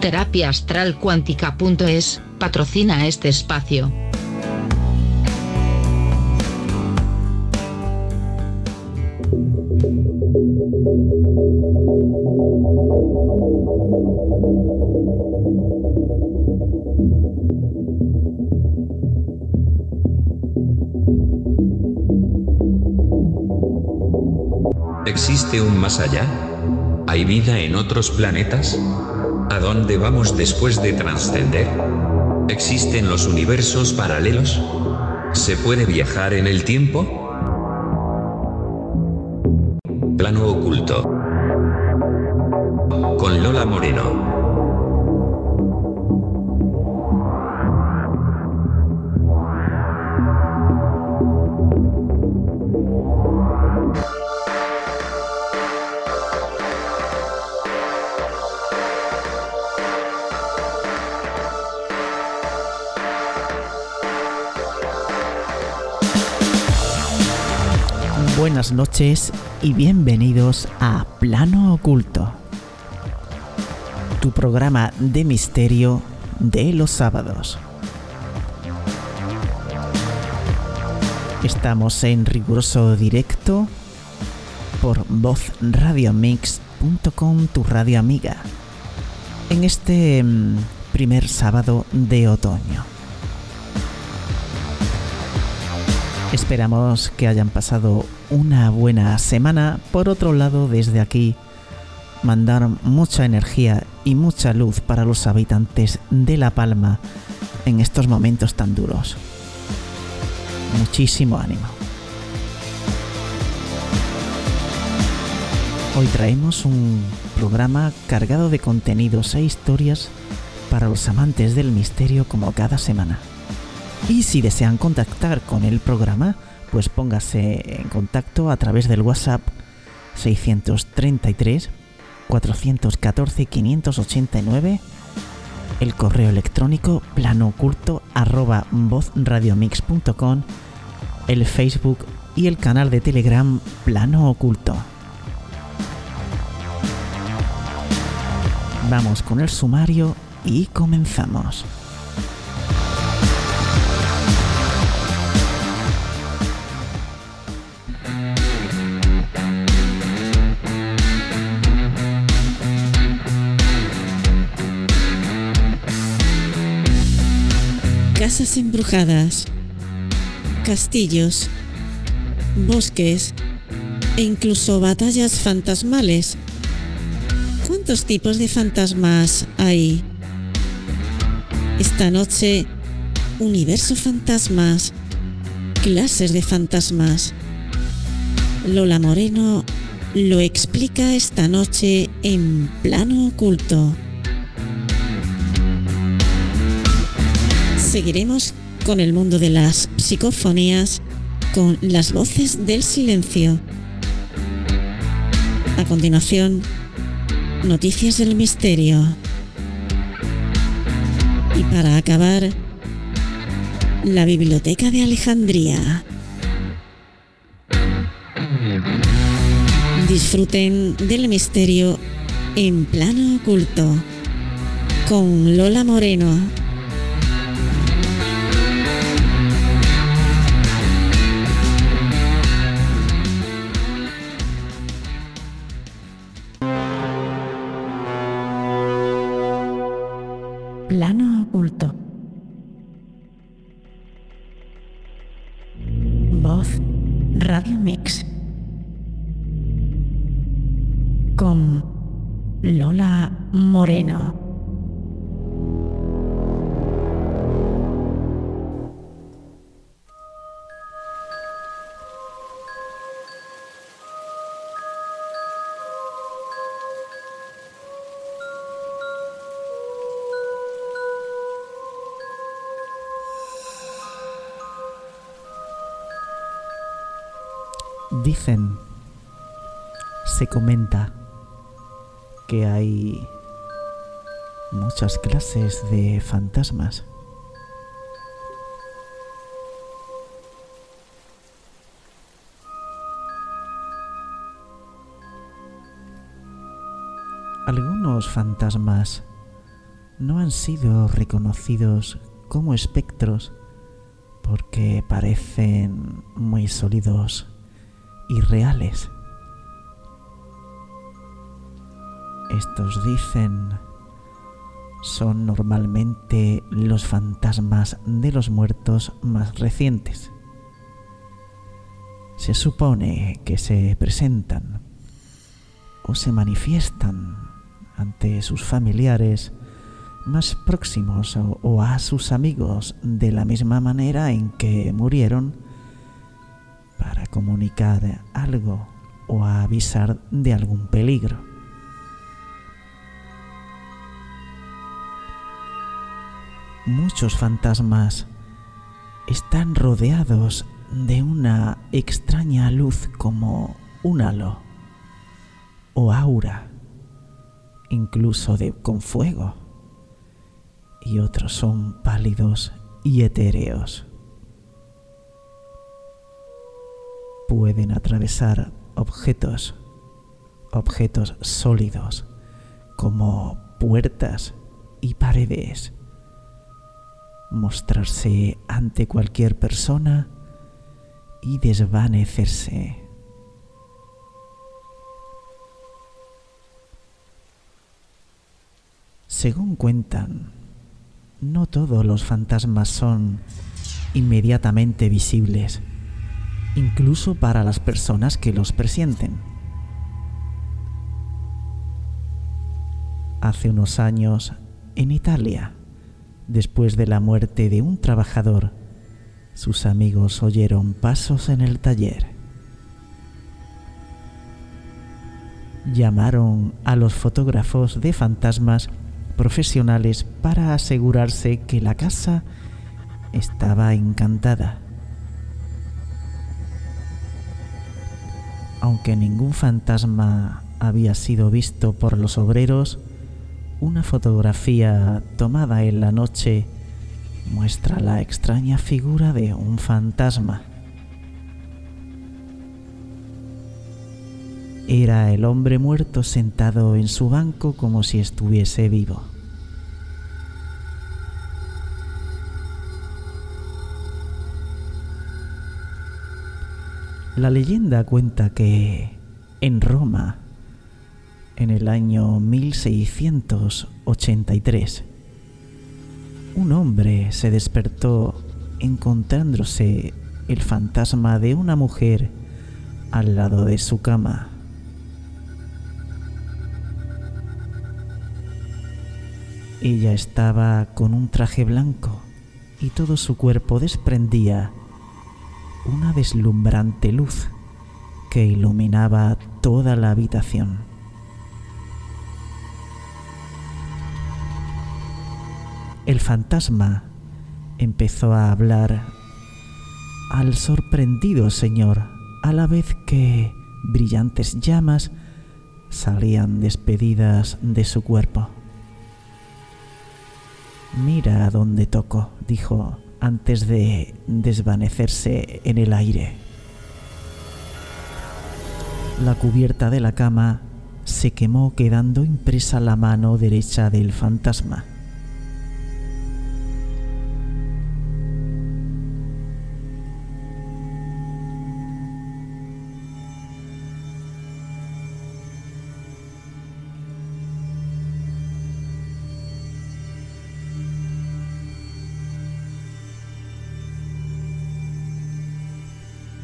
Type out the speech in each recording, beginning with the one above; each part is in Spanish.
Terapiaastralcuántica.es patrocina este espacio. ¿Existe un más allá? ¿Hay vida en otros planetas? ¿A dónde vamos después de trascender? ¿Existen los universos paralelos? ¿Se puede viajar en el tiempo? Plano oculto. Con Lola Moreno. Buenas noches y bienvenidos a Plano Oculto, tu programa de misterio de los sábados. Estamos en riguroso directo por vozradiomix.com, tu radio amiga, en este mm, primer sábado de otoño. Esperamos que hayan pasado una buena semana. Por otro lado, desde aquí, mandar mucha energía y mucha luz para los habitantes de La Palma en estos momentos tan duros. Muchísimo ánimo. Hoy traemos un programa cargado de contenidos e historias para los amantes del misterio como cada semana. Y si desean contactar con el programa, pues póngase en contacto a través del WhatsApp 633 414 589, el correo electrónico planooculto arroba vozradiomix.com, el Facebook y el canal de Telegram Plano Oculto. Vamos con el sumario y comenzamos. Embrujadas, castillos, bosques e incluso batallas fantasmales. ¿Cuántos tipos de fantasmas hay? Esta noche, universo fantasmas, clases de fantasmas. Lola Moreno lo explica esta noche en plano oculto. Seguiremos con el mundo de las psicofonías, con las voces del silencio. A continuación, noticias del misterio. Y para acabar, la Biblioteca de Alejandría. Disfruten del misterio en plano oculto con Lola Moreno Dicen, se comenta que hay muchas clases de fantasmas. Algunos fantasmas no han sido reconocidos como espectros porque parecen muy sólidos y reales. Estos dicen son normalmente los fantasmas de los muertos más recientes. Se supone que se presentan o se manifiestan ante sus familiares más próximos o, a sus amigos de la misma manera en que murieron comunicar algo o avisar de algún peligro. Muchos fantasmas están rodeados de una extraña luz como un halo o aura, incluso de, con fuego y otros son pálidos y etéreos. Pueden atravesar objetos, objetos sólidos, como puertas y paredes, mostrarse ante cualquier persona y desvanecerse. Según cuentan, no todos los fantasmas son inmediatamente visibles, incluso para las personas que los presienten. Hace unos años, en Italia, después de la muerte de un trabajador, sus amigos oyeron pasos en el taller. Llamaron a los fotógrafos de fantasmas profesionales para asegurarse que la casa estaba encantada. Aunque ningún fantasma había sido visto por los obreros, una fotografía tomada en la noche muestra la extraña figura de un fantasma. Era el hombre muerto sentado en su banco como si estuviese vivo. La leyenda cuenta que en Roma, en el año 1683, un hombre se despertó encontrándose el fantasma de una mujer al lado de su cama. Ella estaba con un traje blanco y todo su cuerpo desprendía una deslumbrante luz que iluminaba toda la habitación. El fantasma empezó a hablar al sorprendido señor a la vez que brillantes llamas salían despedidas de su cuerpo. Mira a dónde toco, dijo antes de desvanecerse en el aire. La cubierta de la cama se quemó quedando impresa la mano derecha del fantasma.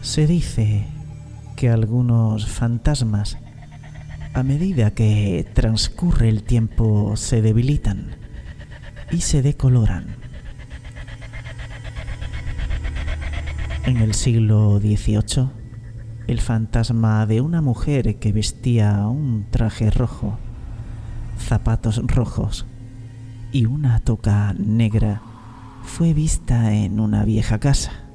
Se dice que algunos fantasmas, a medida que transcurre el tiempo, se debilitan y se decoloran. En el siglo XVIII, el fantasma de una mujer que vestía un traje rojo, zapatos rojos y una toca negra fue vista en una vieja casa.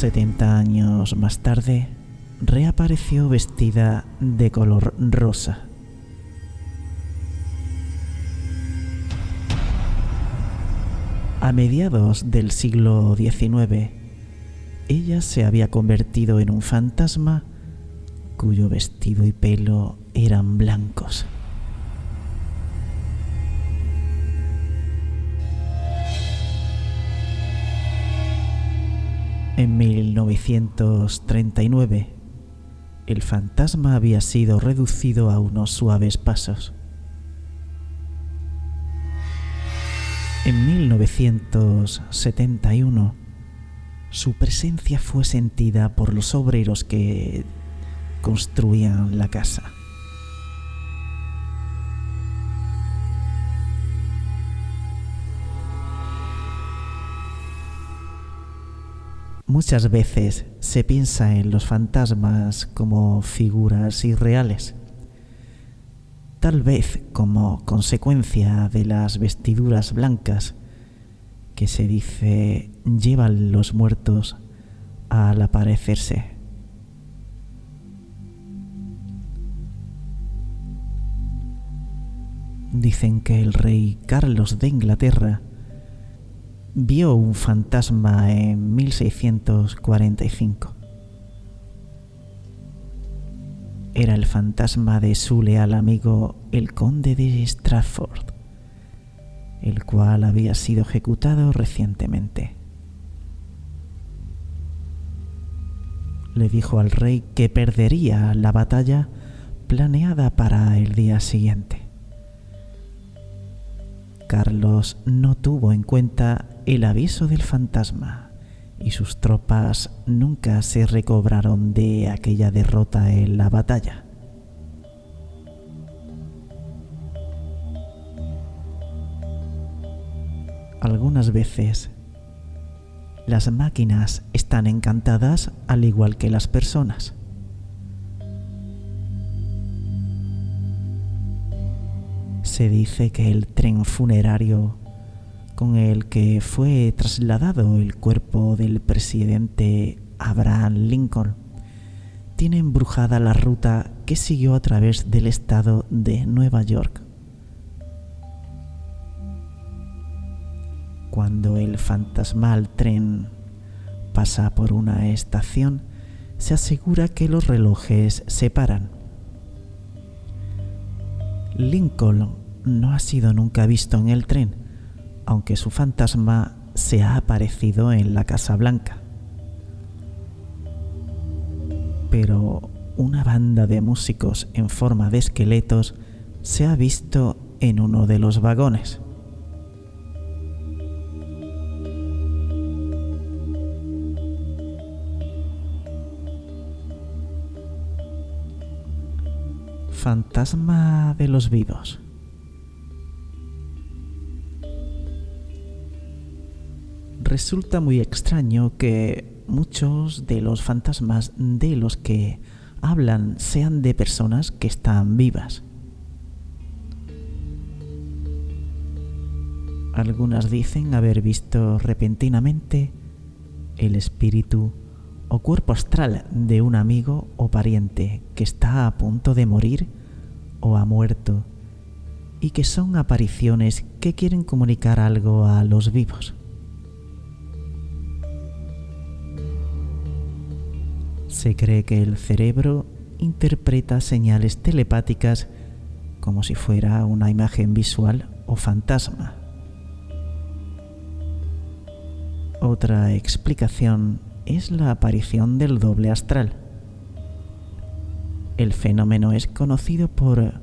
70 años más tarde, reapareció vestida de color rosa. A mediados del siglo XIX, ella se había convertido en un fantasma cuyo vestido y pelo eran blancos. En 1939, el fantasma había sido reducido a unos suaves pasos. En 1971, su presencia fue sentida por los obreros que construían la casa. Muchas veces se piensa en los fantasmas como figuras irreales, tal vez como consecuencia de las vestiduras blancas que se dice llevan los muertos al aparecerse. Dicen que el rey Carlos de Inglaterra vio un fantasma en 1645. Era el fantasma de su leal amigo el conde de Stratford, el cual había sido ejecutado recientemente. Le dijo al rey que perdería la batalla planeada para el día siguiente. Carlos no tuvo en cuenta el aviso del fantasma y sus tropas nunca se recobraron de aquella derrota en la batalla. Algunas veces las máquinas están encantadas al igual que las personas. Se dice que el tren funerario con el que fue trasladado el cuerpo del presidente Abraham Lincoln tiene embrujada la ruta que siguió a través del estado de Nueva York. Cuando el fantasmal tren pasa por una estación, se asegura que los relojes se paran. Lincoln no ha sido nunca visto en el tren, aunque su fantasma se ha aparecido en la Casa Blanca. Pero una banda de músicos en forma de esqueletos se ha visto en uno de los vagones. Fantasma de los vivos. Resulta muy extraño que muchos de los fantasmas de los que hablan sean de personas que están vivas. Algunas dicen haber visto repentinamente el espíritu o cuerpo astral de un amigo o pariente que está a punto de morir o ha muerto y que son apariciones que quieren comunicar algo a los vivos. Se cree que el cerebro interpreta señales telepáticas como si fuera una imagen visual o fantasma. Otra explicación es la aparición del doble astral. El fenómeno es conocido por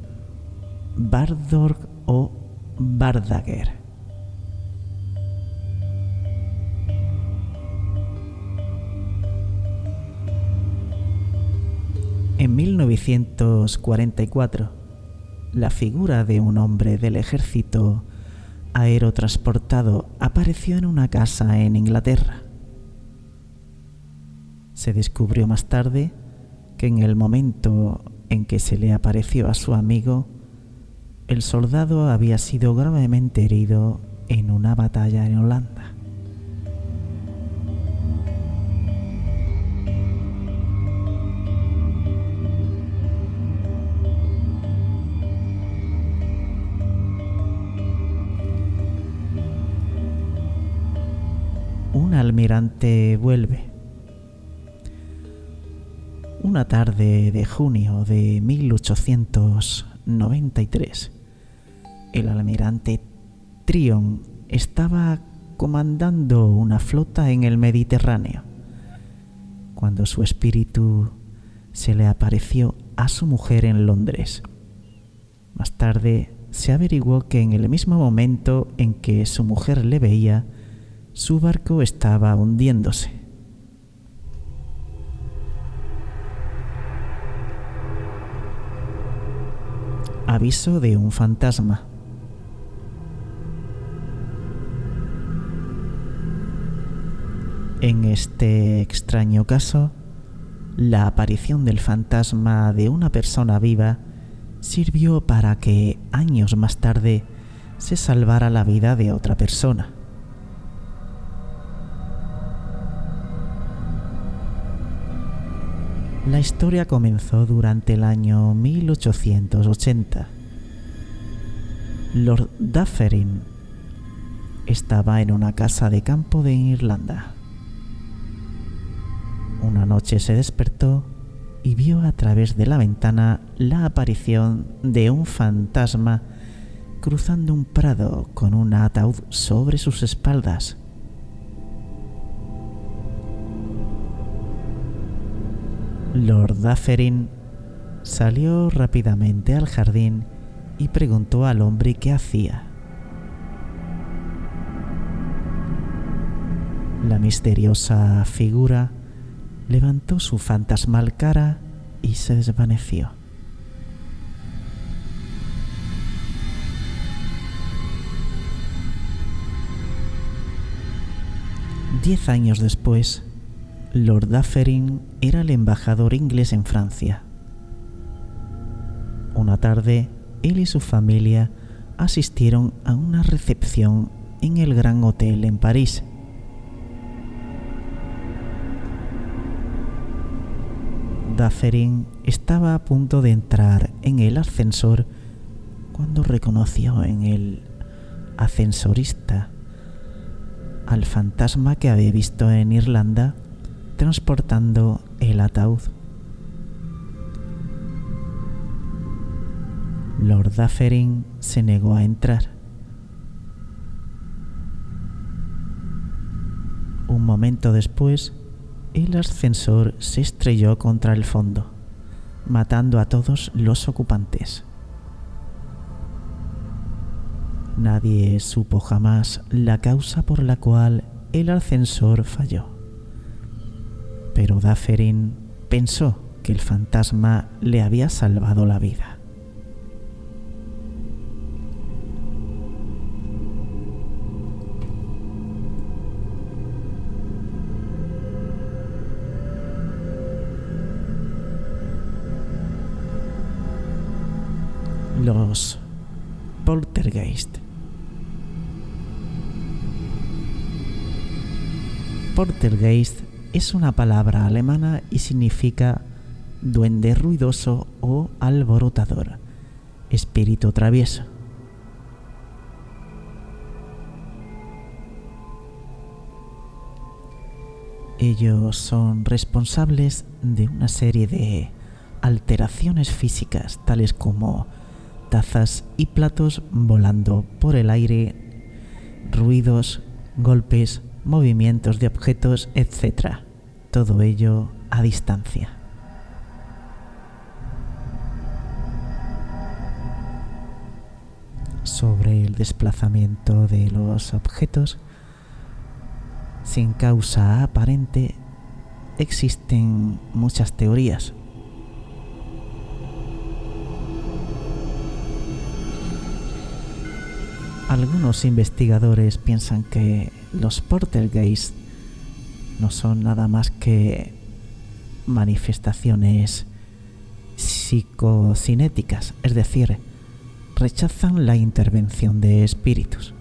Bardorg o Bardager. 1944, la figura de un hombre del ejército aerotransportado apareció en una casa en Inglaterra. Se descubrió más tarde que en el momento en que se le apareció a su amigo, el soldado había sido gravemente herido en una batalla en Holanda. Almirante vuelve. una tarde de junio de 1893, el almirante Trion estaba comandando una flota en el Mediterráneo, cuando su espíritu se le apareció a su mujer en Londres. Más tarde se averiguó que en el mismo momento en que su mujer le veía, su barco estaba hundiéndose. Aviso de un fantasma. En este extraño caso, la aparición del fantasma de una persona viva sirvió para que años más tarde se salvara la vida de otra persona. La historia comenzó durante el año 1880. Lord Dufferin estaba en una casa de campo de Irlanda. Una noche se despertó y vio a través de la ventana la aparición de un fantasma cruzando un prado con un ataúd sobre sus espaldas. Lord Dufferin salió rápidamente al jardín y preguntó al hombre qué hacía. La misteriosa figura levantó su fantasmal cara y se desvaneció. Diez años después, Lord Dufferin era el embajador inglés en Francia. Una tarde, él y su familia asistieron a una recepción en el Gran Hotel en París. Dufferin estaba a punto de entrar en el ascensor cuando reconoció en el ascensorista al fantasma que había visto en Irlanda transportando el ataúd. Lord Dufferin se negó a entrar. Un momento después, el ascensor se estrelló contra el fondo, matando a todos los ocupantes. Nadie supo jamás la causa por la cual el ascensor falló. Pero Dufferin pensó que el fantasma le había salvado la vida. los. Poltergeist es una palabra alemana y significa duende ruidoso o alborotador, espíritu travieso. Ellos son responsables de una serie de alteraciones físicas tales como tazas y platos volando por el aire, ruidos, golpes, movimientos de objetos, etc. Todo ello a distancia. Sobre el desplazamiento de los objetos, sin causa aparente, existen muchas teorías. Algunos investigadores piensan que los portergeist no son nada más que manifestaciones psicocinéticas, es decir, rechazan la intervención de espíritus.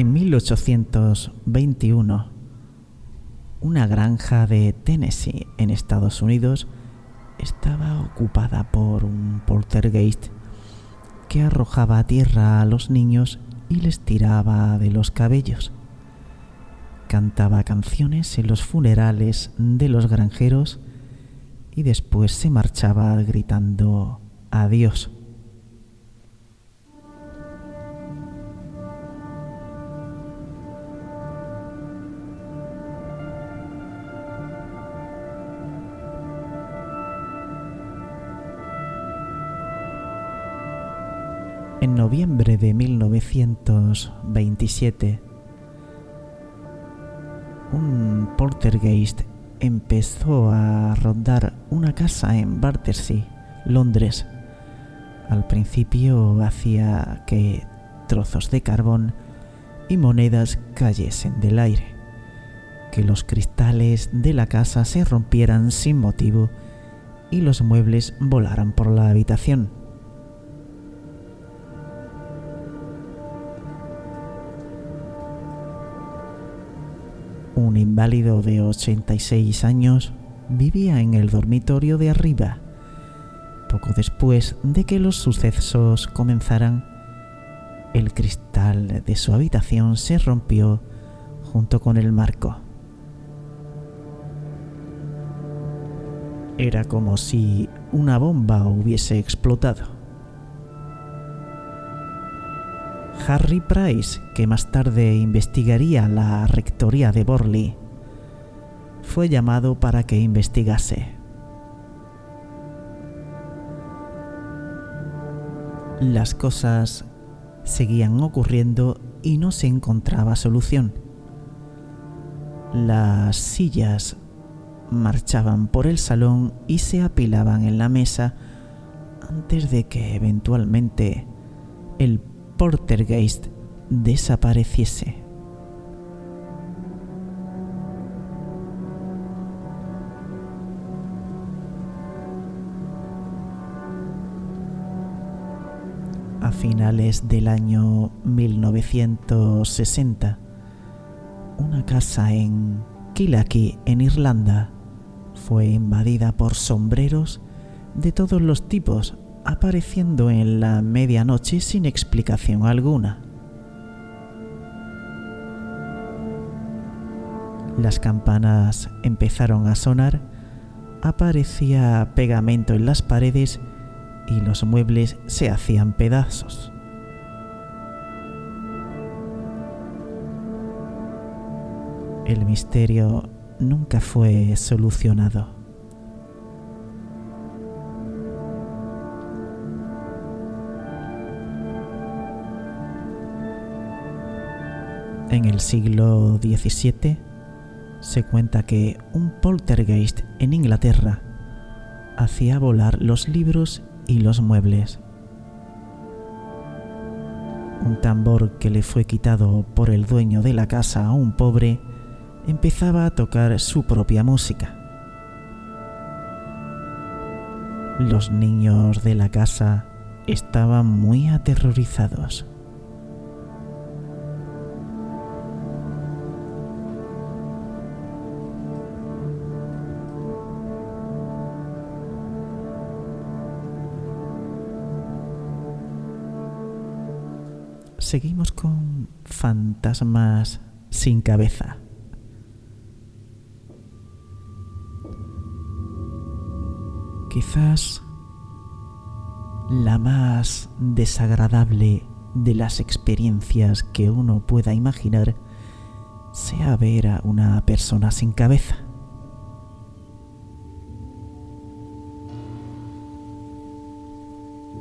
En 1821, una granja de Tennessee en Estados Unidos estaba ocupada por un poltergeist que arrojaba a tierra a los niños y les tiraba de los cabellos. Cantaba canciones en los funerales de los granjeros y después se marchaba gritando adiós. En noviembre de 1927, un poltergeist empezó a rondar una casa en Battersea, Londres. Al principio hacía que trozos de carbón y monedas cayesen del aire, que los cristales de la casa se rompieran sin motivo y los muebles volaran por la habitación. Un inválido de 86 años vivía en el dormitorio de arriba. Poco después de que los sucesos comenzaran, el cristal de su habitación se rompió junto con el marco. Era como si una bomba hubiese explotado. Harry Price, que más tarde investigaría la rectoría de Borley, fue llamado para que investigase. Las cosas seguían ocurriendo y no se encontraba solución. Las sillas marchaban por el salón y se apilaban en la mesa antes de que eventualmente el Portergeist desapareciese. A finales del año 1960, una casa en Kilaki, en Irlanda, fue invadida por sombreros de todos los tipos apareciendo en la medianoche sin explicación alguna. Las campanas empezaron a sonar, aparecía pegamento en las paredes y los muebles se hacían pedazos. El misterio nunca fue solucionado. En el siglo XVII se cuenta que un poltergeist en Inglaterra hacía volar los libros y los muebles. Un tambor que le fue quitado por el dueño de la casa a un pobre empezaba a tocar su propia música. Los niños de la casa estaban muy aterrorizados. Seguimos con fantasmas sin cabeza. Quizás la más desagradable de las experiencias que uno pueda imaginar sea ver a una persona sin cabeza.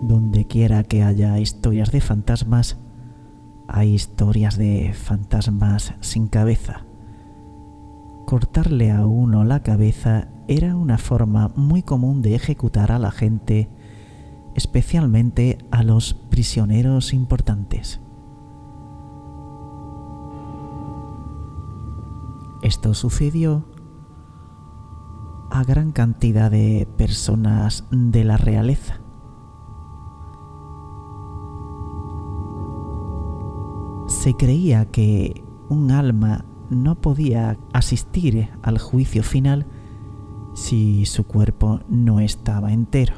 Donde quiera que haya historias de fantasmas, hay historias de fantasmas sin cabeza. Cortarle a uno la cabeza era una forma muy común de ejecutar a la gente, especialmente a los prisioneros importantes. Esto sucedió a gran cantidad de personas de la realeza. Se creía que un alma no podía asistir al juicio final si su cuerpo no estaba entero.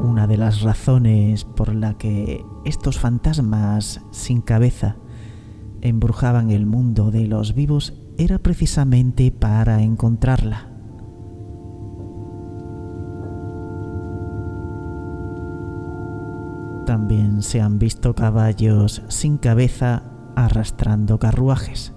Una de las razones por la que estos fantasmas sin cabeza embrujaban el mundo de los vivos era precisamente para encontrarla. También se han visto caballos sin cabeza arrastrando carruajes.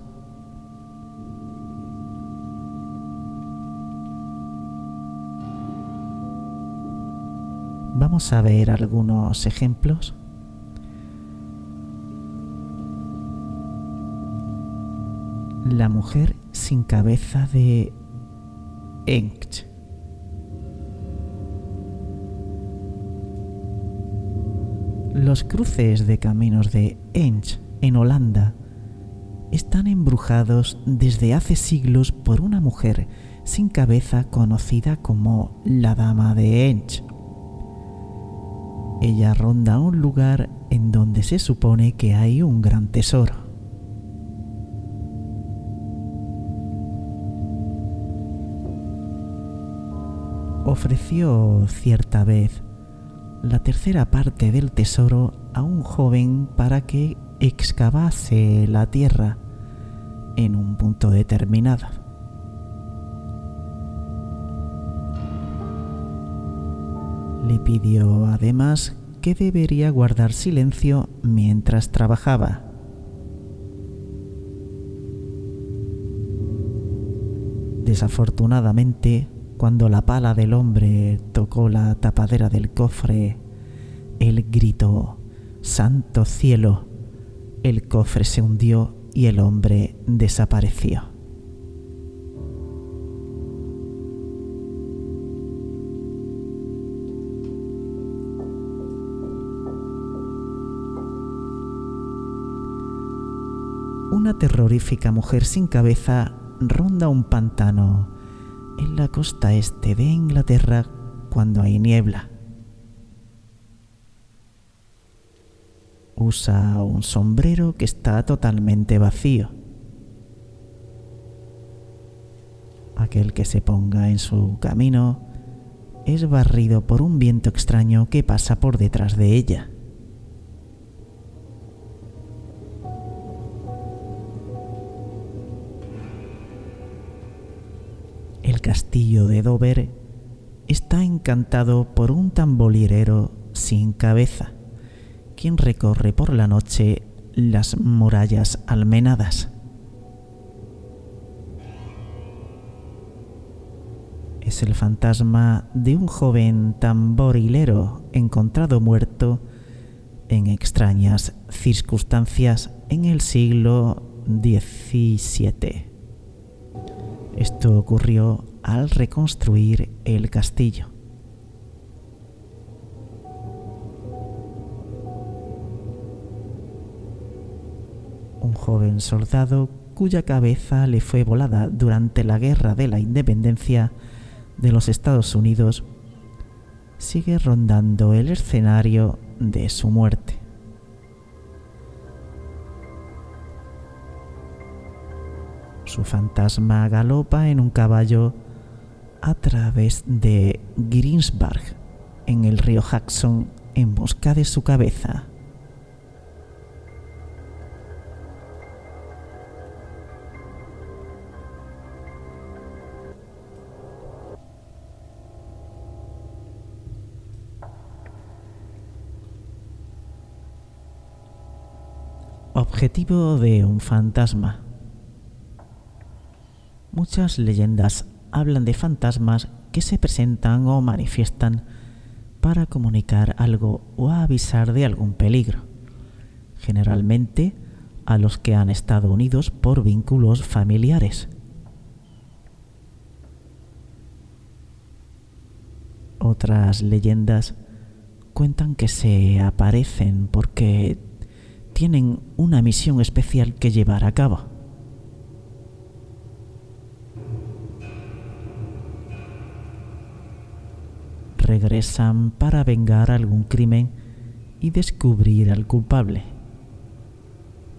Vamos a ver algunos ejemplos. La mujer sin cabeza de Ench. Los cruces de caminos de Ench en Holanda están embrujados desde hace siglos por una mujer sin cabeza conocida como la Dama de Ench. Ella ronda un lugar en donde se supone que hay un gran tesoro. Ofreció cierta vez la tercera parte del tesoro a un joven para que excavase la tierra en un punto determinado. Le pidió además que debería guardar silencio mientras trabajaba. Desafortunadamente, cuando la pala del hombre tocó la tapadera del cofre, él gritó, Santo cielo, el cofre se hundió y el hombre desapareció. Una terrorífica mujer sin cabeza ronda un pantano en la costa este de Inglaterra cuando hay niebla. Usa un sombrero que está totalmente vacío. Aquel que se ponga en su camino es barrido por un viento extraño que pasa por detrás de ella. Castillo de Dover está encantado por un tambolirero sin cabeza quien recorre por la noche las murallas almenadas. Es el fantasma de un joven tamborilero encontrado muerto en extrañas circunstancias en el siglo XVII. Esto ocurrió al reconstruir el castillo. un joven soldado cuya cabeza le fue volada durante la Guerra de la Independencia de los Estados Unidos, sigue rondando el escenario de su muerte. Su fantasma galopa en un caballo a través de Greensburg, en el río Jackson, en busca de su cabeza. Objetivo de un fantasma. Muchas leyendas hablan de fantasmas que se presentan o manifiestan para comunicar algo o avisar de algún peligro, generalmente a los que han estado unidos por vínculos familiares. Otras leyendas cuentan que se aparecen porque tienen una misión especial que llevar a cabo. Regresan para vengar algún crimen y descubrir al culpable.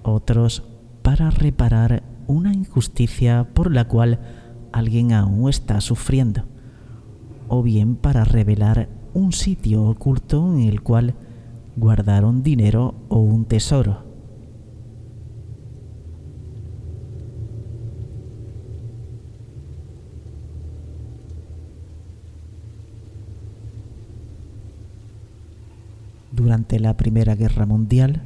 Otros para reparar una injusticia por la cual alguien aún está sufriendo, o bien para revelar un sitio oculto en el cual guardaron dinero o un tesoro. Durante la Primera Guerra Mundial,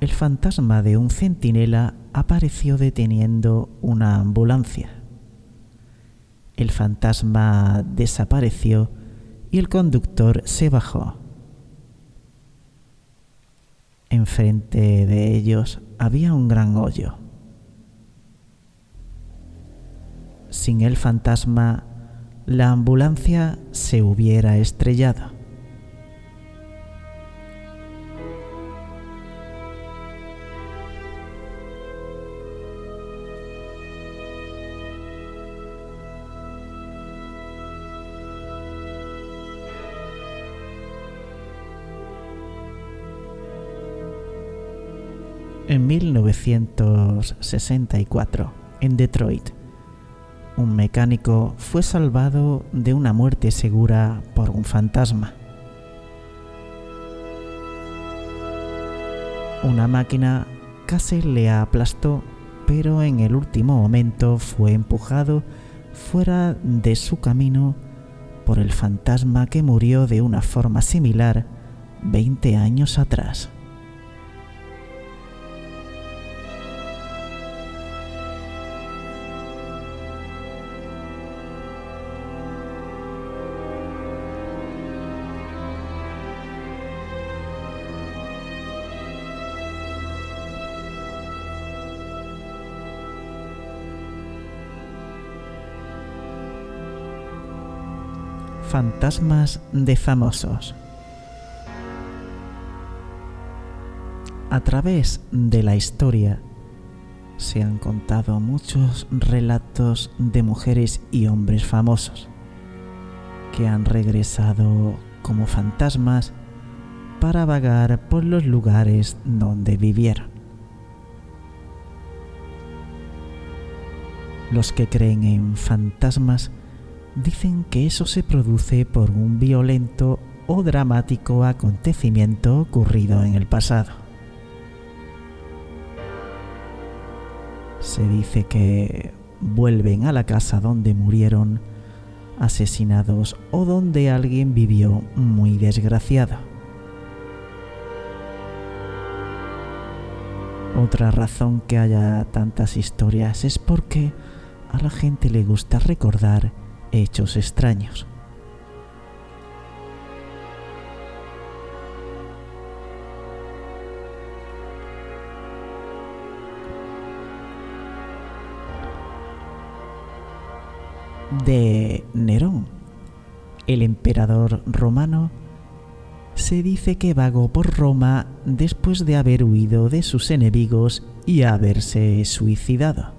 el fantasma de un centinela apareció deteniendo una ambulancia. El fantasma desapareció y el conductor se bajó. Enfrente de ellos había un gran hoyo. Sin el fantasma, la ambulancia se hubiera estrellado. En 1964, en Detroit, un mecánico fue salvado de una muerte segura por un fantasma. Una máquina casi le aplastó, pero en el último momento fue empujado fuera de su camino por el fantasma que murió de una forma similar 20 años atrás. Fantasmas de famosos. A través de la historia se han contado muchos relatos de mujeres y hombres famosos que han regresado como fantasmas para vagar por los lugares donde vivieron. Los que creen en fantasmas dicen que eso se produce por un violento o dramático acontecimiento ocurrido en el pasado. Se dice que vuelven a la casa donde murieron asesinados o donde alguien vivió muy desgraciado. Otra razón que haya tantas historias es porque a la gente le gusta recordar hechos extraños. De Nerón, el emperador romano, se dice que vagó por Roma después de haber huido de sus enemigos y haberse suicidado.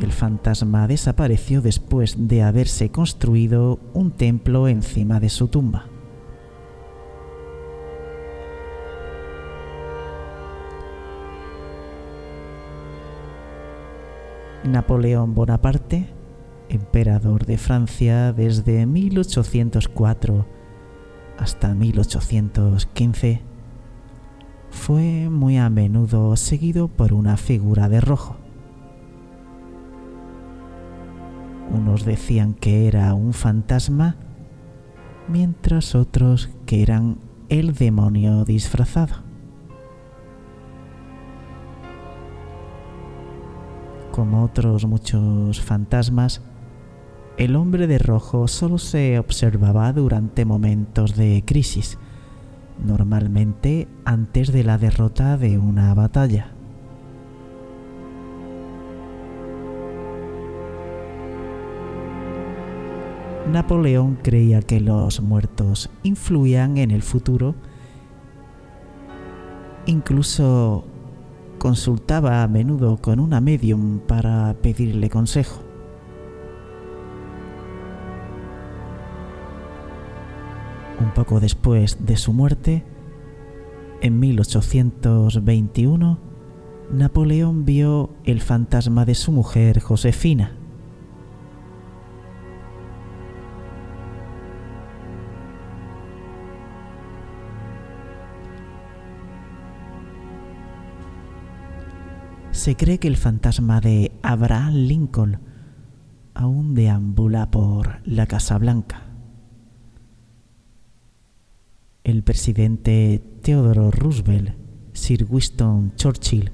El fantasma desapareció después de haberse construido un templo encima de su tumba. Napoleón Bonaparte, emperador de Francia desde 1804 hasta 1815, fue muy a menudo seguido por una figura de rojo. Unos decían que era un fantasma, mientras otros que eran el demonio disfrazado. Como otros muchos fantasmas, el hombre de rojo solo se observaba durante momentos de crisis, normalmente antes de la derrota de una batalla. Napoleón creía que los muertos influían en el futuro. Incluso consultaba a menudo con una medium para pedirle consejo. Un poco después de su muerte, en 1821, Napoleón vio el fantasma de su mujer Josefina. Se cree que el fantasma de Abraham Lincoln aún deambula por la Casa Blanca. El presidente Theodore Roosevelt, Sir Winston Churchill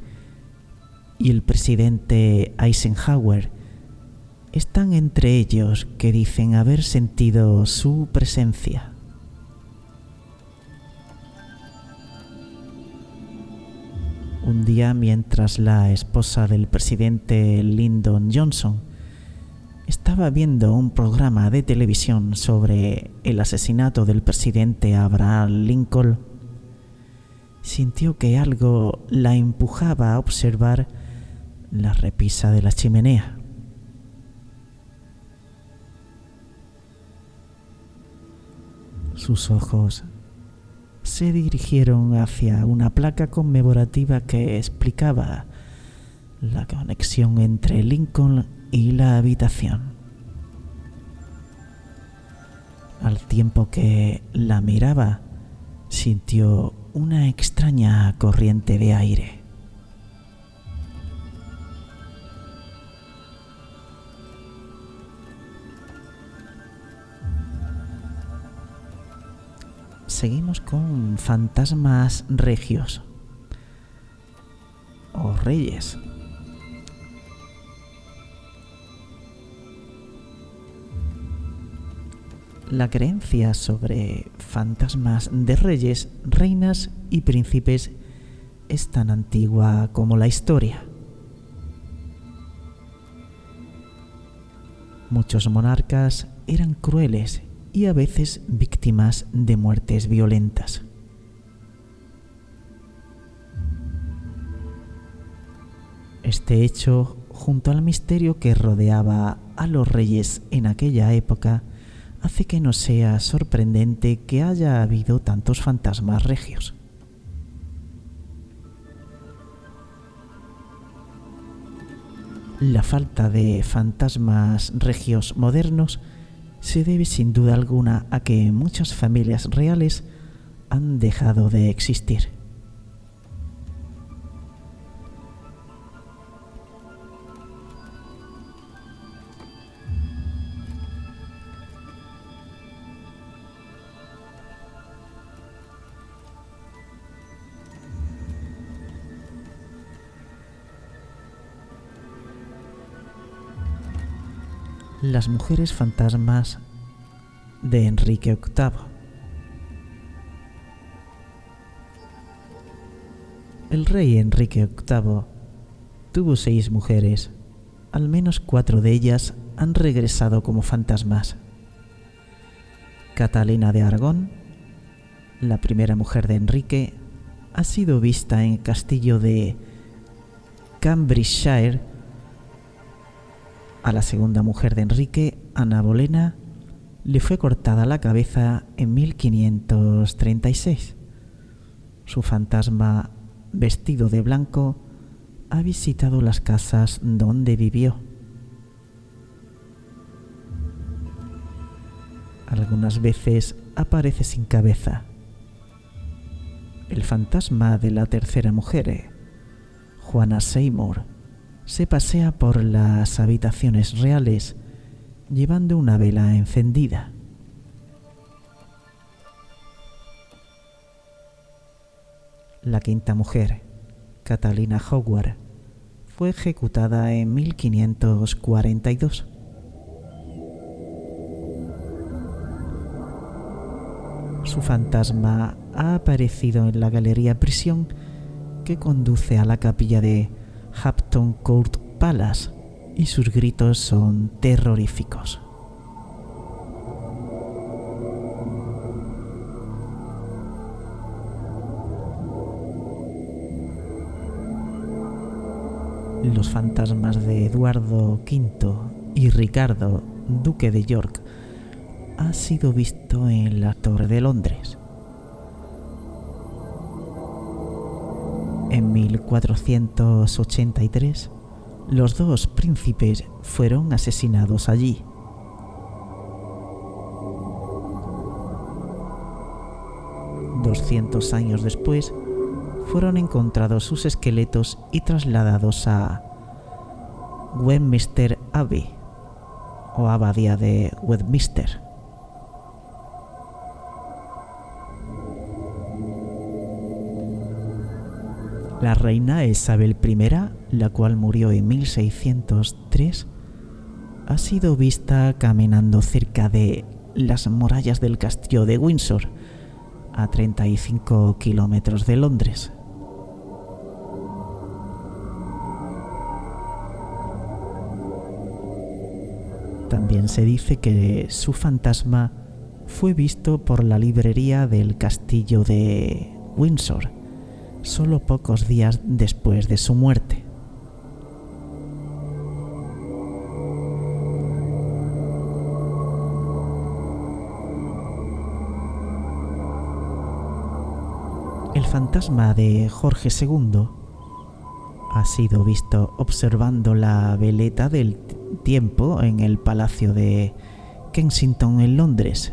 y el presidente Eisenhower están entre ellos que dicen haber sentido su presencia. Un día mientras la esposa del presidente Lyndon Johnson estaba viendo un programa de televisión sobre el asesinato del presidente Abraham Lincoln, sintió que algo la empujaba a observar la repisa de la chimenea. Sus ojos se dirigieron hacia una placa conmemorativa que explicaba la conexión entre Lincoln y la habitación. Al tiempo que la miraba, sintió una extraña corriente de aire. Seguimos con fantasmas regios o reyes. La creencia sobre fantasmas de reyes, reinas y príncipes es tan antigua como la historia. Muchos monarcas eran crueles y a veces víctimas de muertes violentas. Este hecho, junto al misterio que rodeaba a los reyes en aquella época, hace que no sea sorprendente que haya habido tantos fantasmas regios. La falta de fantasmas regios modernos se debe sin duda alguna a que muchas familias reales han dejado de existir. Las mujeres fantasmas de Enrique VIII. El rey Enrique VIII tuvo seis mujeres. Al menos cuatro de ellas han regresado como fantasmas. Catalina de Aragón, la primera mujer de Enrique, ha sido vista en el castillo de Cambridgeshire a la segunda mujer de Enrique, Ana Bolena, le fue cortada la cabeza en 1536. Su fantasma, vestido de blanco, ha visitado las casas donde vivió. Algunas veces aparece sin cabeza. El fantasma de la tercera mujer, Juana Seymour, se pasea por las habitaciones reales llevando una vela encendida. La quinta mujer, Catalina Howard, fue ejecutada en 1542. Su fantasma ha aparecido en la galería prisión que conduce a la capilla de Hampton Court Palace y sus gritos son terroríficos. Los fantasmas de Eduardo V y Ricardo, duque de York, ha sido visto en la Torre de Londres. En 1483, los dos príncipes fueron asesinados allí. Doscientos años después, fueron encontrados sus esqueletos y trasladados a Westminster Abbey o Abadía de Westminster. La reina Isabel I, la cual murió en 1603, ha sido vista caminando cerca de las murallas del castillo de Windsor, a 35 kilómetros de Londres. También se dice que su fantasma fue visto por la librería del castillo de Windsor, solo pocos días después de su muerte. El fantasma de Jorge II ha sido visto observando la veleta del tiempo en el Palacio de Kensington en Londres.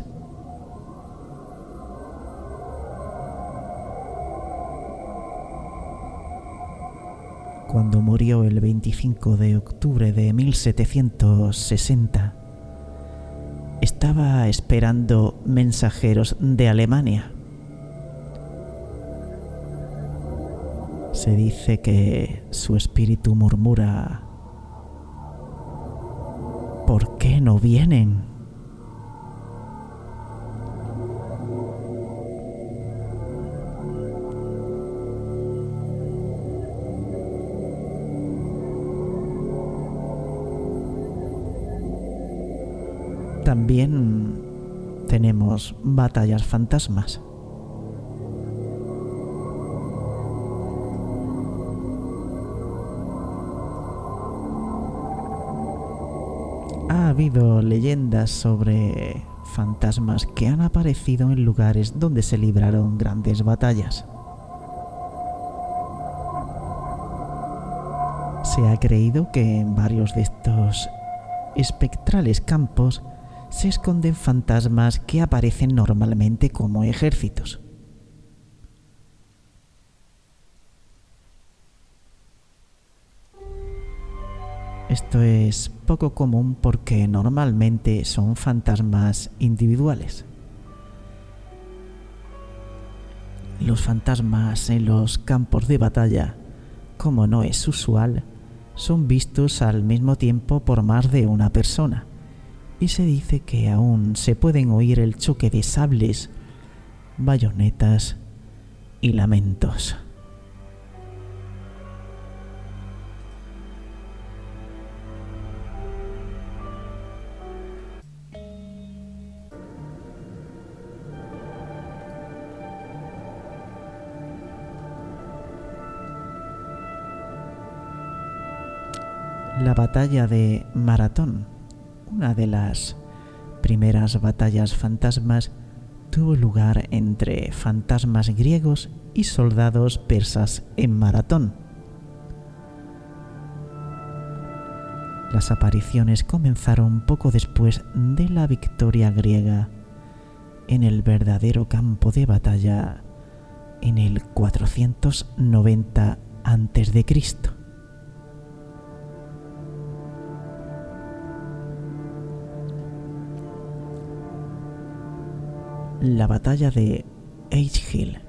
Cuando murió el 25 de octubre de 1760, estaba esperando mensajeros de Alemania. Se dice que su espíritu murmura ¿Por qué no vienen? También tenemos batallas fantasmas. ha habido leyendas sobre fantasmas que han aparecido en lugares donde se libraron grandes batallas. Se ha creído que en varios de estos espectrales campos se esconden fantasmas que aparecen normalmente como ejércitos. Esto es poco común porque normalmente son fantasmas individuales. Los fantasmas en los campos de batalla, como no es usual, son vistos al mismo tiempo por más de una persona, y se dice que aún se pueden oír el choque de sables, bayonetas y lamentos. la batalla de Maratón, una de las primeras batallas fantasmas, tuvo lugar entre fantasmas griegos y soldados persas en Maratón. Las apariciones comenzaron poco después de la victoria griega en el verdadero campo de batalla en el 490 a.C. la batalla de Hill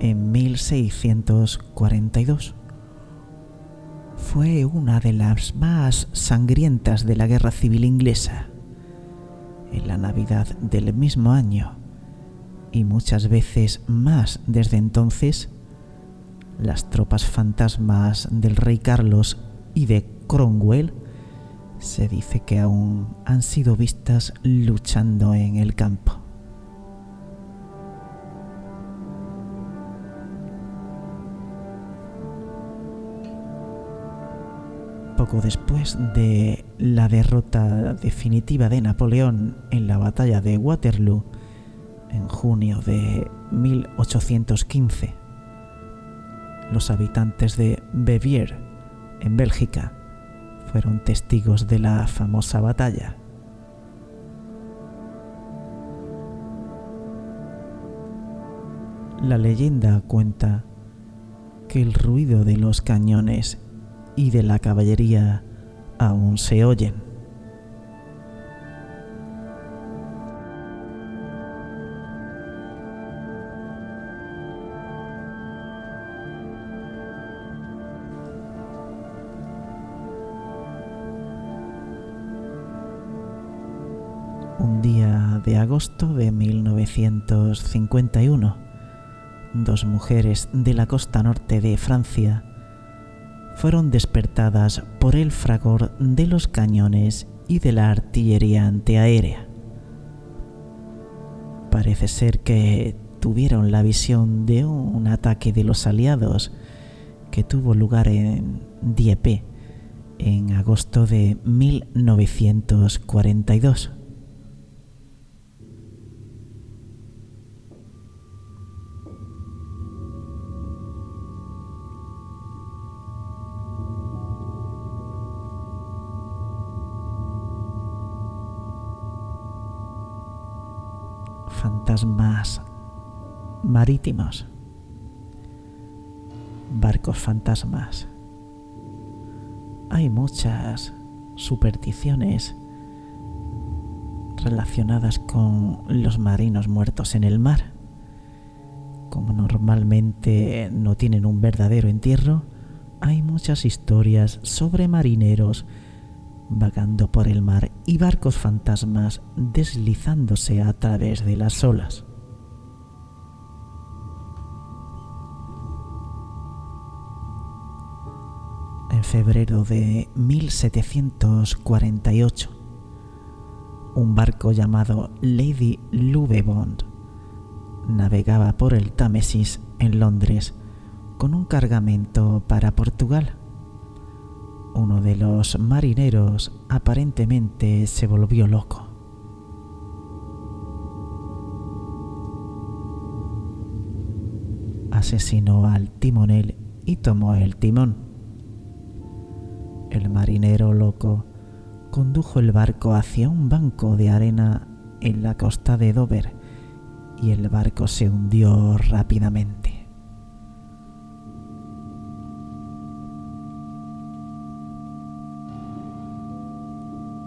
en 1642. Fue una de las más sangrientas de la Guerra Civil Inglesa. En la Navidad del mismo año, y muchas veces más desde entonces, las tropas fantasmas del rey Carlos y de Cromwell se dice que aún han sido vistas luchando en el campo. Poco después de la derrota definitiva de Napoleón en la batalla de Waterloo en junio de 1815. Los habitantes de Bevier, en Bélgica, fueron testigos de la famosa batalla. La leyenda cuenta que el ruido de los cañones y de la caballería aún se oyen. Un día de agosto de 1951, dos mujeres de la costa norte de Francia fueron despertadas por el fragor de los cañones y de la artillería antiaérea. Parece ser que tuvieron la visión de un ataque de los aliados que tuvo lugar en Dieppe en agosto de 1942. Fantasmas marítimos, barcos fantasmas. Hay muchas supersticiones relacionadas con los marinos muertos en el mar. Como normalmente no tienen un verdadero entierro, hay muchas historias sobre marineros vagando por el mar y barcos fantasmas deslizándose a través de las olas. En febrero de 1748, un barco llamado Lady Lubebond navegaba por el Támesis en Londres con un cargamento para Portugal. Uno de los marineros aparentemente se volvió loco. Asesinó al timonel y tomó el timón. El marinero loco condujo el barco hacia un banco de arena en la costa de Dover y el barco se hundió rápidamente.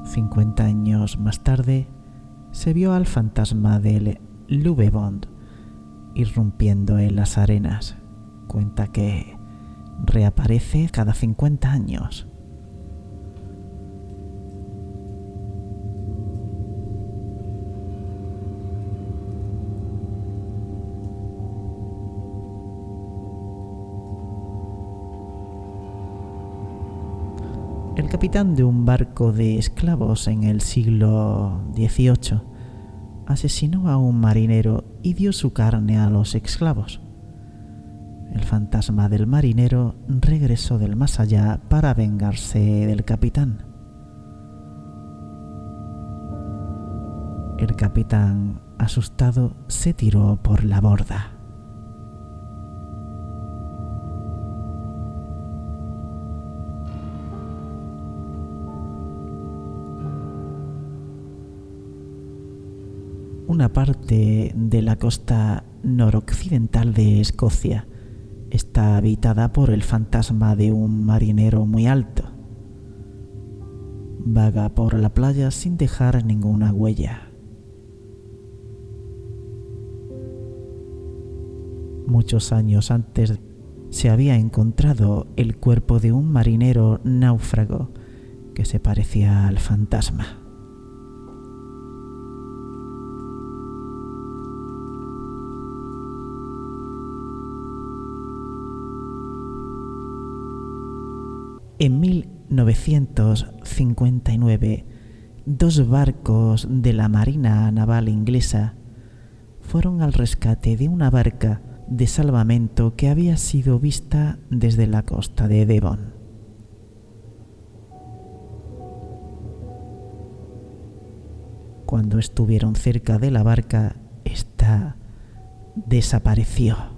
50 años más tarde, se vio al fantasma del Lubebond irrumpiendo en las arenas. Cuenta que reaparece cada 50 años. El capitán de un barco de esclavos en el siglo XVIII asesinó a un marinero y dio su carne a los esclavos. El fantasma del marinero regresó del más allá para vengarse del capitán. El capitán, asustado, se tiró por la borda. Una parte de la costa noroccidental de Escocia está habitada por el fantasma de un marinero muy alto. Vaga por la playa sin dejar ninguna huella. Muchos años antes se había encontrado el cuerpo de un marinero náufrago que se parecía al fantasma. 1959, dos barcos de la Marina Naval Inglesa fueron al rescate de una barca de salvamento que había sido vista desde la costa de Devon. Cuando estuvieron cerca de la barca, esta desapareció.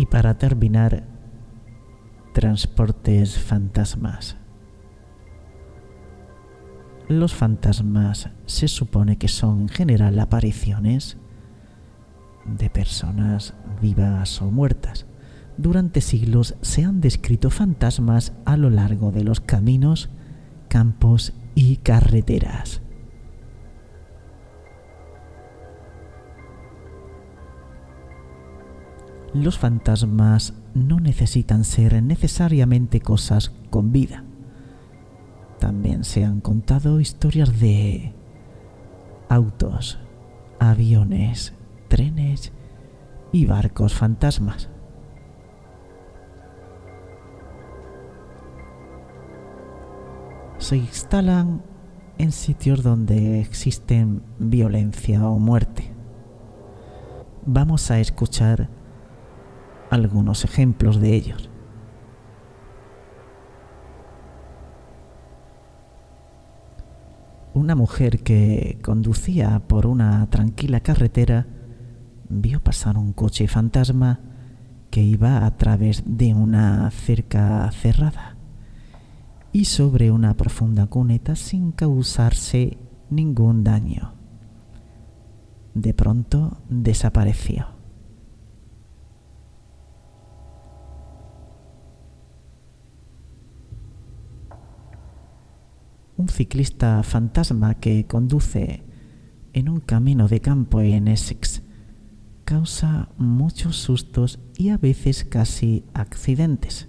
Y para terminar, transportes fantasmas. Los fantasmas se supone que son en general apariciones de personas vivas o muertas. Durante siglos se han descrito fantasmas a lo largo de los caminos, campos y carreteras. Los fantasmas no necesitan ser necesariamente cosas con vida. También se han contado historias de autos, aviones, trenes y barcos fantasmas. Se instalan en sitios donde existen violencia o muerte. Vamos a escuchar algunos ejemplos de ellos. Una mujer que conducía por una tranquila carretera vio pasar un coche fantasma que iba a través de una cerca cerrada y sobre una profunda cuneta sin causarse ningún daño. De pronto desapareció. Un ciclista fantasma que conduce en un camino de campo en Essex causa muchos sustos y a veces casi accidentes.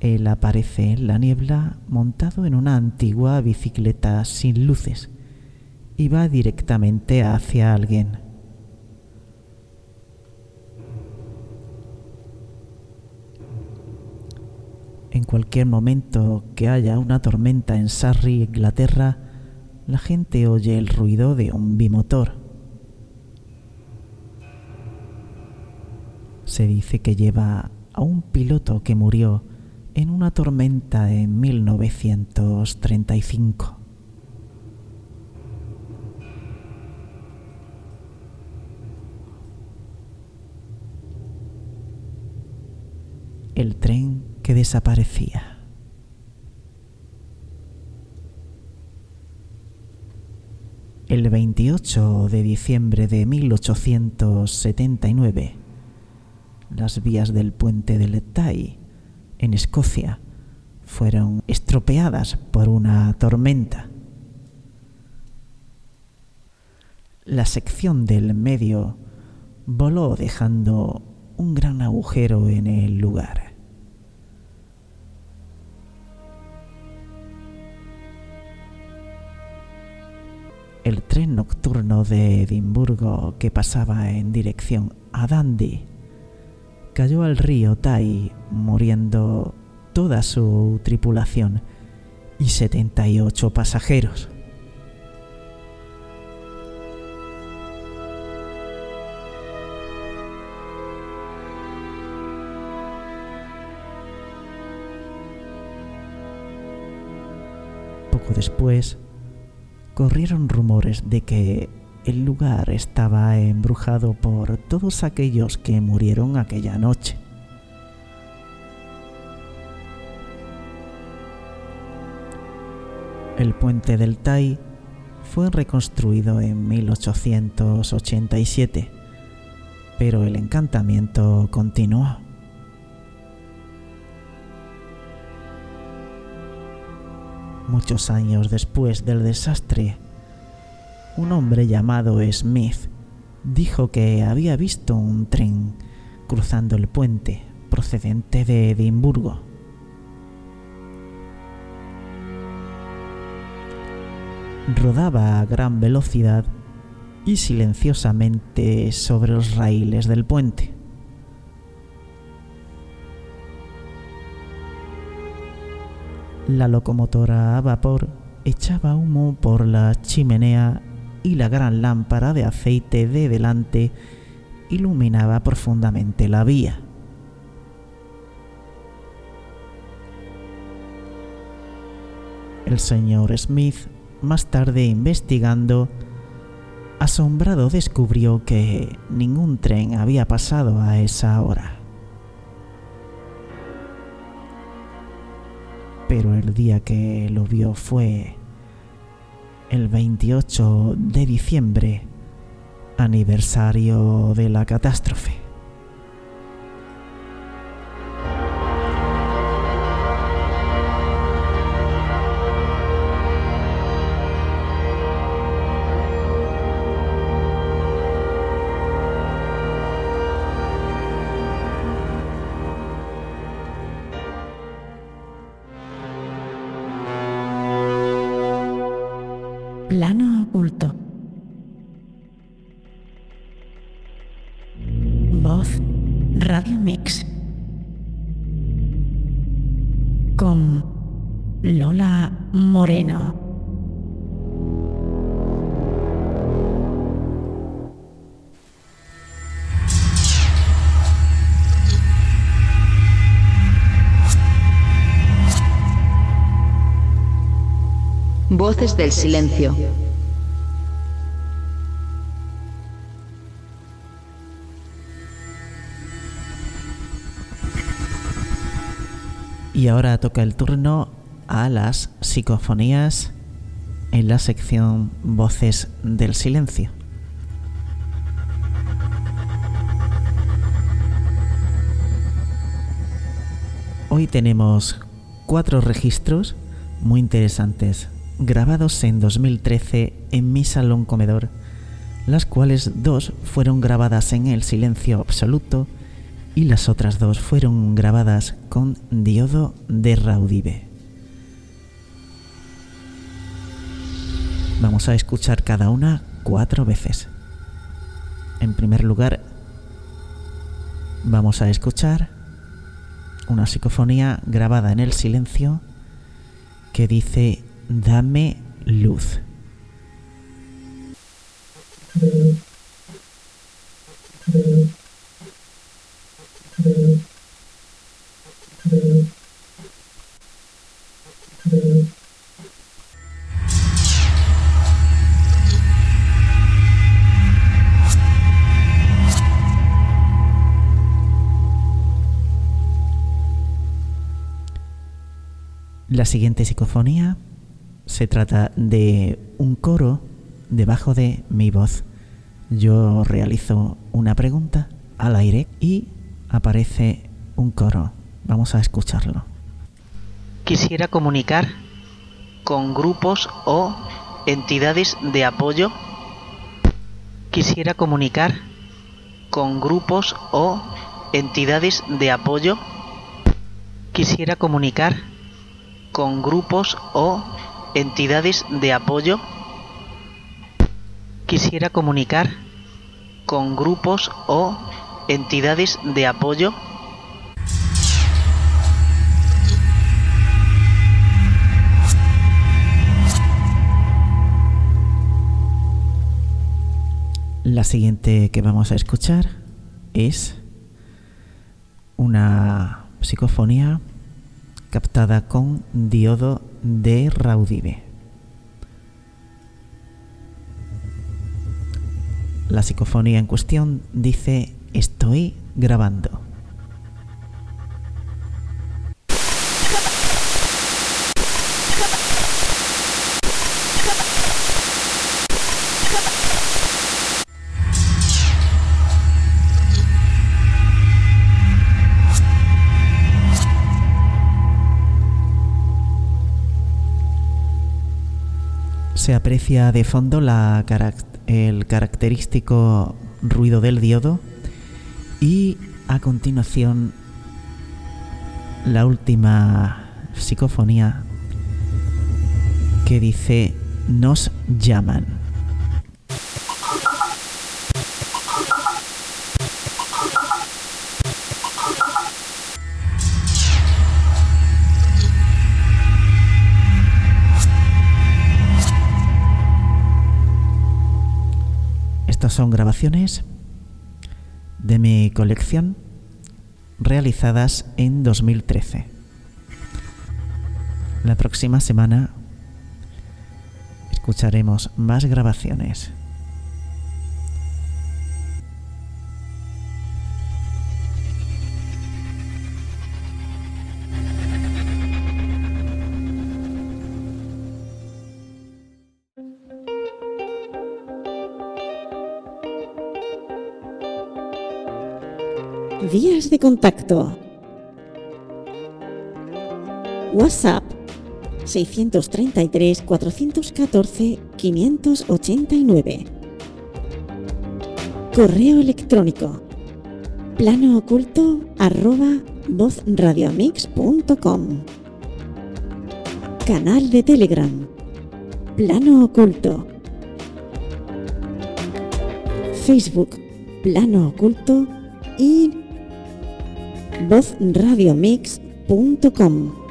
Él aparece en la niebla montado en una antigua bicicleta sin luces y va directamente hacia alguien. En cualquier momento que haya una tormenta en Surrey, Inglaterra, la gente oye el ruido de un bimotor. Se dice que lleva a un piloto que murió en una tormenta en 1935. El tren que desaparecía. El 28 de diciembre de 1879, las vías del puente de Letay, en Escocia, fueron estropeadas por una tormenta. La sección del medio voló dejando un gran agujero en el lugar. El tren nocturno de Edimburgo que pasaba en dirección a Dundee cayó al río Tai, muriendo toda su tripulación y 78 pasajeros. Poco después, corrieron rumores de que el lugar estaba embrujado por todos aquellos que murieron aquella noche. El puente del Tai fue reconstruido en 1887, pero el encantamiento continuó. Muchos años después del desastre, un hombre llamado Smith dijo que había visto un tren cruzando el puente procedente de Edimburgo. Rodaba a gran velocidad y silenciosamente sobre los raíles del puente. La locomotora a vapor echaba humo por la chimenea y la gran lámpara de aceite de delante iluminaba profundamente la vía. El señor Smith, más tarde investigando, asombrado descubrió que ningún tren había pasado a esa hora. Pero el día que lo vio fue el 28 de diciembre, aniversario de la catástrofe. Del silencio. Y ahora toca el turno a las psicofonías en la sección Voces del Silencio. Hoy tenemos cuatro registros muy interesantes grabados en 2013 en mi salón comedor, las cuales dos fueron grabadas en el silencio absoluto y las otras dos fueron grabadas con diodo de Raudive. Vamos a escuchar cada una cuatro veces. En primer lugar, vamos a escuchar una psicofonía grabada en el silencio que dice Dame luz. La siguiente psicofonía se trata de un coro debajo de mi voz. Yo realizo una pregunta al aire y aparece un coro. Vamos a escucharlo. Quisiera comunicar con grupos o entidades de apoyo. Quisiera comunicar con grupos o entidades de apoyo. Quisiera comunicar con grupos o entidades de apoyo. Quisiera comunicar con grupos o entidades de apoyo. La siguiente que vamos a escuchar es una psicofonía captada con diodo de Raudive. La psicofonía en cuestión dice estoy grabando. Se aprecia de fondo el característico ruido del diodo y a continuación la última psicofonía que dice nos llaman. Son grabaciones de mi colección realizadas en 2013. La próxima semana escucharemos más grabaciones. De contacto. WhatsApp 633 414 589. Correo electrónico plano oculto arroba vozradiomix.com Canal de Telegram Plano Oculto Facebook Plano Oculto y vozradiomix.com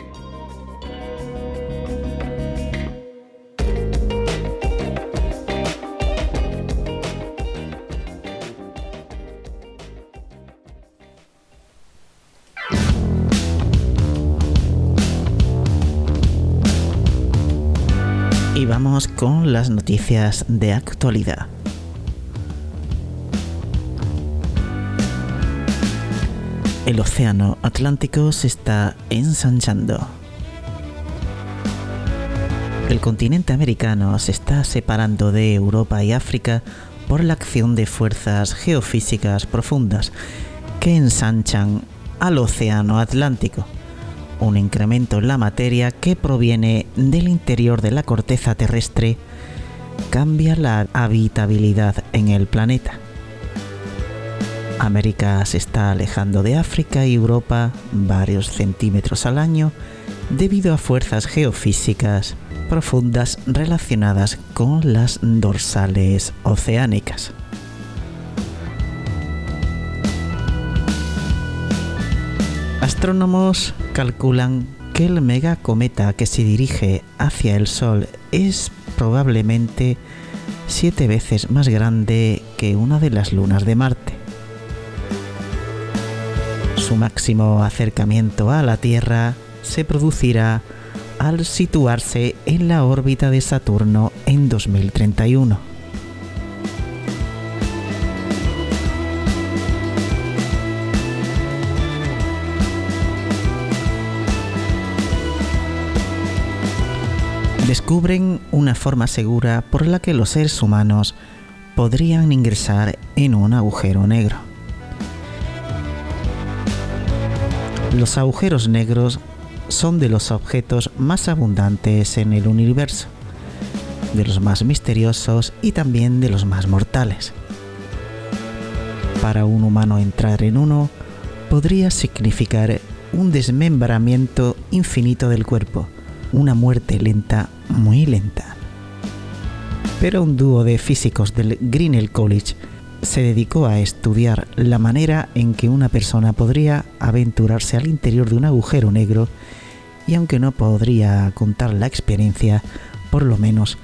Y vamos con las noticias de actualidad. El océano Atlántico se está ensanchando. El continente americano se está separando de Europa y África por la acción de fuerzas geofísicas profundas que ensanchan al océano Atlántico un incremento en la materia que proviene del interior de la corteza terrestre cambia la habitabilidad en el planeta. América se está alejando de África y Europa varios centímetros al año debido a fuerzas geofísicas profundas relacionadas con las dorsales oceánicas. Astrónomos calculan que el megacometa que se dirige hacia el Sol es probablemente siete veces más grande que una de las lunas de Marte. Su máximo acercamiento a la Tierra se producirá al situarse en la órbita de Saturno en 2031. descubren una forma segura por la que los seres humanos podrían ingresar en un agujero negro. Los agujeros negros son de los objetos más abundantes en el universo, de los más misteriosos y también de los más mortales. Para un humano entrar en uno podría significar un desmembramiento infinito del cuerpo, una muerte lenta, muy lenta. Pero un dúo de físicos del Grinnell College se dedicó a estudiar la manera en que una persona podría aventurarse al interior de un agujero negro y aunque no podría contar la experiencia, por lo menos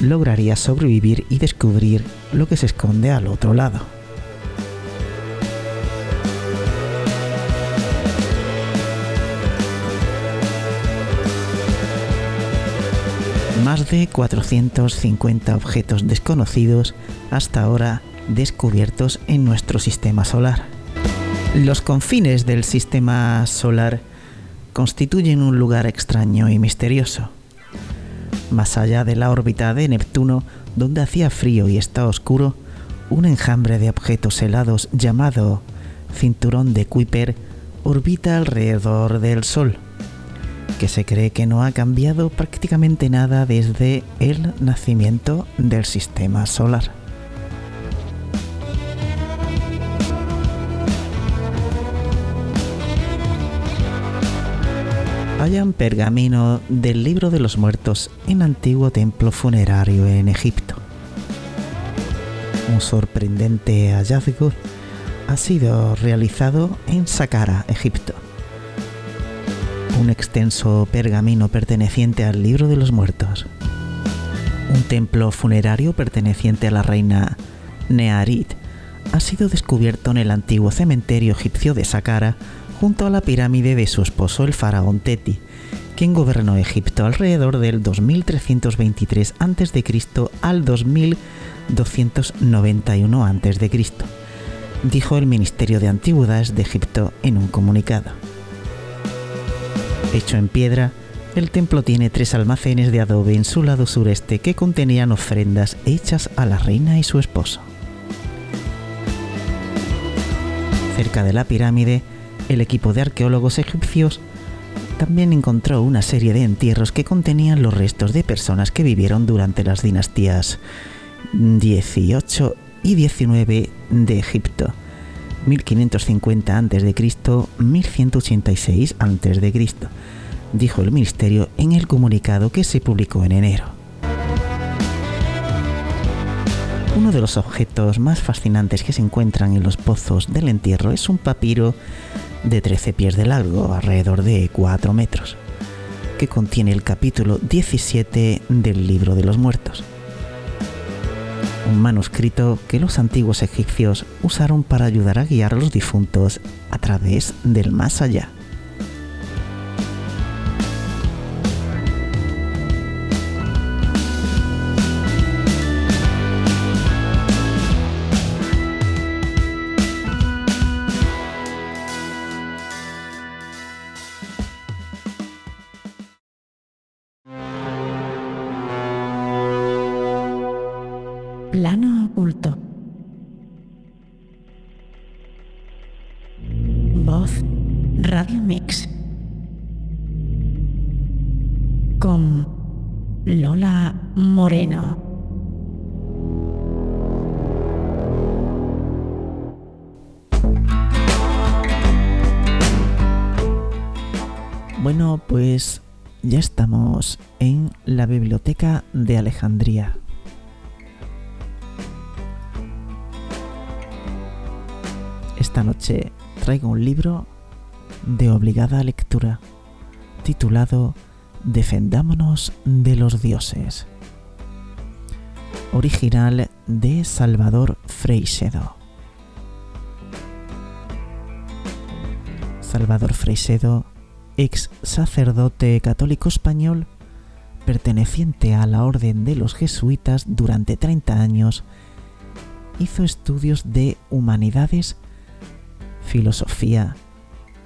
lograría sobrevivir y descubrir lo que se esconde al otro lado. más de 450 objetos desconocidos hasta ahora descubiertos en nuestro sistema solar. Los confines del sistema solar constituyen un lugar extraño y misterioso. Más allá de la órbita de Neptuno, donde hacía frío y está oscuro, un enjambre de objetos helados llamado cinturón de Kuiper orbita alrededor del Sol que se cree que no ha cambiado prácticamente nada desde el nacimiento del sistema solar. Hayan pergamino del libro de los muertos en antiguo templo funerario en Egipto. Un sorprendente hallazgo ha sido realizado en Saqqara, Egipto un extenso pergamino perteneciente al libro de los muertos, un templo funerario perteneciente a la reina Nearit ha sido descubierto en el antiguo cementerio egipcio de Saqqara junto a la pirámide de su esposo el faraón Teti, quien gobernó Egipto alrededor del 2323 a.C. al 2291 a.C., dijo el Ministerio de Antigüedades de Egipto en un comunicado. Hecho en piedra, el templo tiene tres almacenes de adobe en su lado sureste que contenían ofrendas hechas a la reina y su esposo. Cerca de la pirámide, el equipo de arqueólogos egipcios también encontró una serie de entierros que contenían los restos de personas que vivieron durante las dinastías 18 y 19 de Egipto, 1550 a.C., 1186 a.C., dijo el ministerio en el comunicado que se publicó en enero. Uno de los objetos más fascinantes que se encuentran en los pozos del entierro es un papiro de 13 pies de largo, alrededor de 4 metros, que contiene el capítulo 17 del libro de los muertos. Un manuscrito que los antiguos egipcios usaron para ayudar a guiar a los difuntos a través del más allá. Alejandría. Esta noche traigo un libro de obligada lectura titulado Defendámonos de los dioses, original de Salvador Freixedo. Salvador Freixedo ex sacerdote católico español, perteneciente a la Orden de los Jesuitas durante 30 años, hizo estudios de humanidades, filosofía,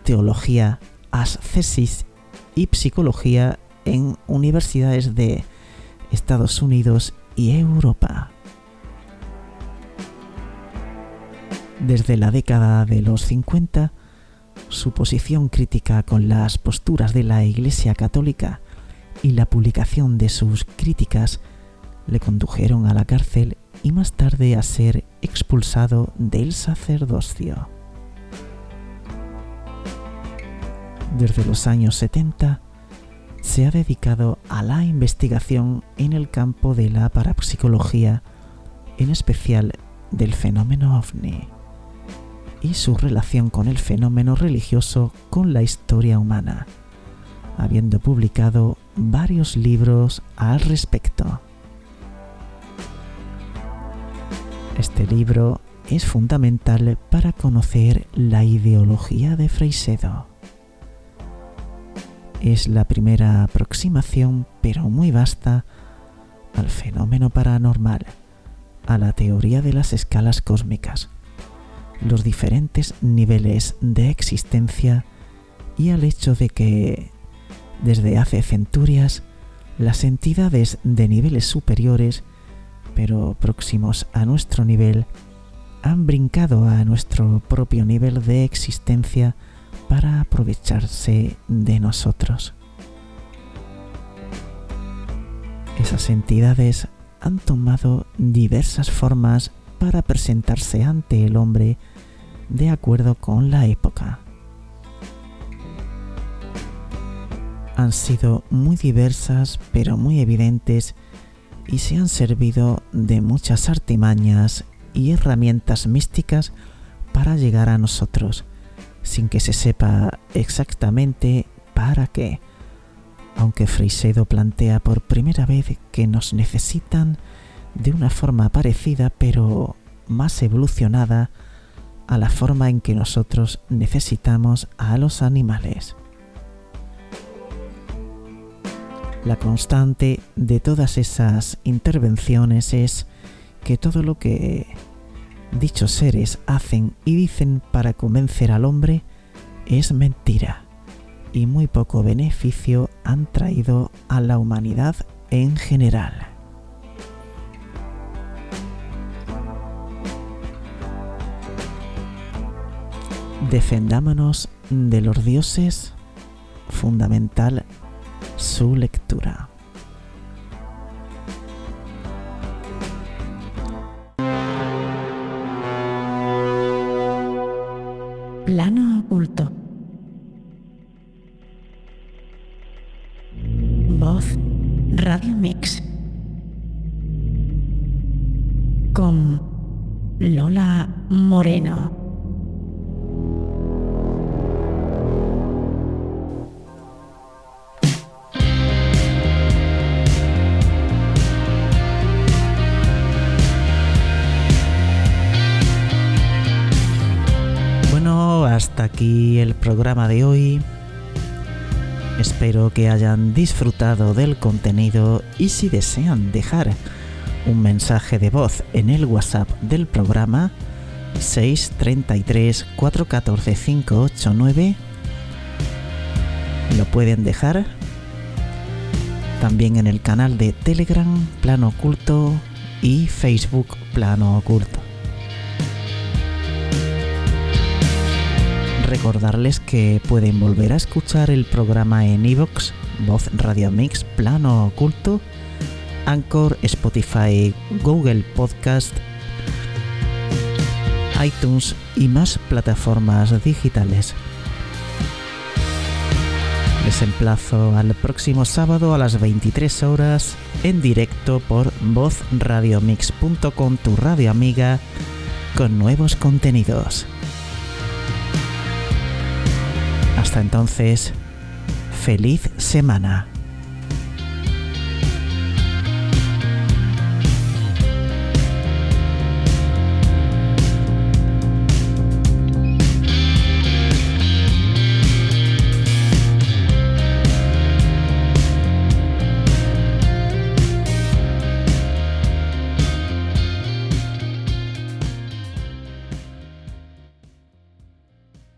teología, ascesis y psicología en universidades de Estados Unidos y Europa. Desde la década de los 50, su posición crítica con las posturas de la Iglesia Católica y la publicación de sus críticas le condujeron a la cárcel y más tarde a ser expulsado del sacerdocio. Desde los años 70 se ha dedicado a la investigación en el campo de la parapsicología, en especial del fenómeno ovni y su relación con el fenómeno religioso con la historia humana, habiendo publicado varios libros al respecto. Este libro es fundamental para conocer la ideología de Freisedo. Es la primera aproximación, pero muy vasta, al fenómeno paranormal, a la teoría de las escalas cósmicas, los diferentes niveles de existencia y al hecho de que desde hace centurias las entidades de niveles superiores, pero próximos a nuestro nivel, han brincado a nuestro propio nivel de existencia para aprovecharse de nosotros. Esas entidades han tomado diversas formas para presentarse ante el hombre de acuerdo con la época. Han sido muy diversas pero muy evidentes y se han servido de muchas artimañas y herramientas místicas para llegar a nosotros, sin que se sepa exactamente para qué. Aunque Freisedo plantea por primera vez que nos necesitan de una forma parecida pero más evolucionada a la forma en que nosotros necesitamos a los animales. La constante de todas esas intervenciones es que todo lo que dichos seres hacen y dicen para convencer al hombre es mentira y muy poco beneficio han traído a la humanidad en general. Defendámonos de los dioses, fundamental su lectura. Programa de hoy. Espero que hayan disfrutado del contenido y si desean dejar un mensaje de voz en el WhatsApp del programa 633 414 589 lo pueden dejar también en el canal de Telegram Plano Oculto y Facebook Plano Oculto. Recordarles que pueden volver a escuchar el programa en iVox, Voz Radio Mix, Plano Oculto, Anchor, Spotify, Google Podcast, iTunes y más plataformas digitales. Les emplazo al próximo sábado a las 23 horas en directo por vozradiomix.com, tu radio amiga, con nuevos contenidos. Hasta entonces, feliz semana.